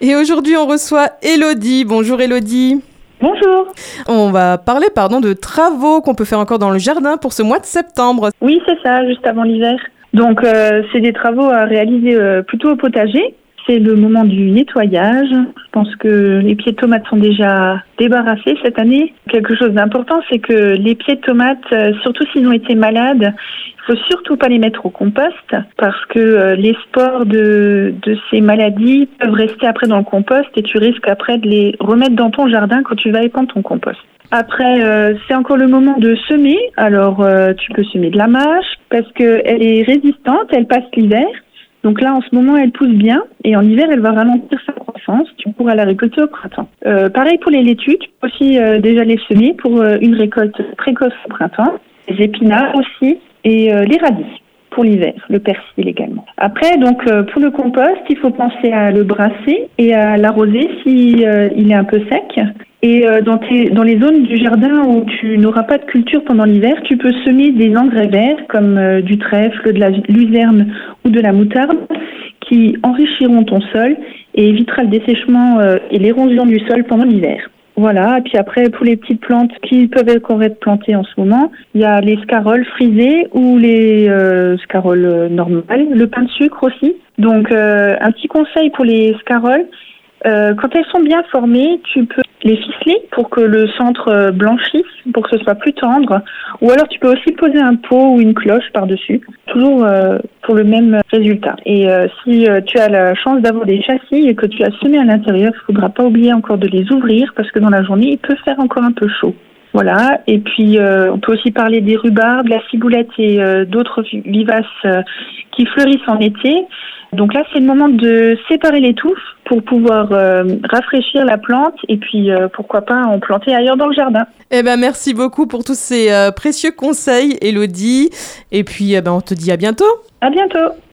Et aujourd'hui, on reçoit Elodie. Bonjour Elodie. Bonjour. On va parler pardon, de travaux qu'on peut faire encore dans le jardin pour ce mois de septembre. Oui, c'est ça, juste avant l'hiver. Donc, euh, c'est des travaux à réaliser euh, plutôt au potager. C'est le moment du nettoyage. Je pense que les pieds de tomates sont déjà débarrassés cette année. Quelque chose d'important, c'est que les pieds de tomates, euh, surtout s'ils ont été malades, il faut surtout pas les mettre au compost parce que euh, les spores de, de ces maladies peuvent rester après dans le compost et tu risques après de les remettre dans ton jardin quand tu vas épandre ton compost. Après, euh, c'est encore le moment de semer. Alors, tu peux semer de la mâche parce qu'elle est résistante, elle passe l'hiver. Donc là, en ce moment, elle pousse bien et en hiver, elle va ralentir sa croissance. Tu pourras la récolter au printemps. Euh, pareil pour les laitues, tu peux aussi euh, déjà les semer pour euh, une récolte précoce au printemps. Les épinards aussi et euh, les radis pour l'hiver, le persil également. Après, donc euh, pour le compost, il faut penser à le brasser et à l'arroser si euh, il est un peu sec. Et euh, dans, tes, dans les zones du jardin où tu n'auras pas de culture pendant l'hiver, tu peux semer des engrais verts comme euh, du trèfle, de la luzerne ou de la moutarde qui enrichiront ton sol et évitera le dessèchement euh, et l'érosion du sol pendant l'hiver. Voilà, et puis après, pour les petites plantes qui peuvent encore être plantées en ce moment, il y a les scaroles frisées ou les scaroles normales, le pain de sucre aussi. Donc, un petit conseil pour les scaroles, quand elles sont bien formées, tu peux les ficeler pour que le centre euh, blanchisse, pour que ce soit plus tendre. Ou alors tu peux aussi poser un pot ou une cloche par-dessus, toujours euh, pour le même résultat. Et euh, si tu as la chance d'avoir des châssis et que tu as semé à l'intérieur, il ne faudra pas oublier encore de les ouvrir parce que dans la journée, il peut faire encore un peu chaud. Voilà. Et puis, on peut aussi parler des rhubarbes, la ciboulette et d'autres vivaces qui fleurissent en été. Donc là, c'est le moment de séparer les touffes pour pouvoir euh, rafraîchir la plante et puis euh, pourquoi pas en planter ailleurs dans le jardin. Eh ben, merci beaucoup pour tous ces euh, précieux conseils, Elodie. Et puis, eh ben, on te dit à bientôt. À bientôt.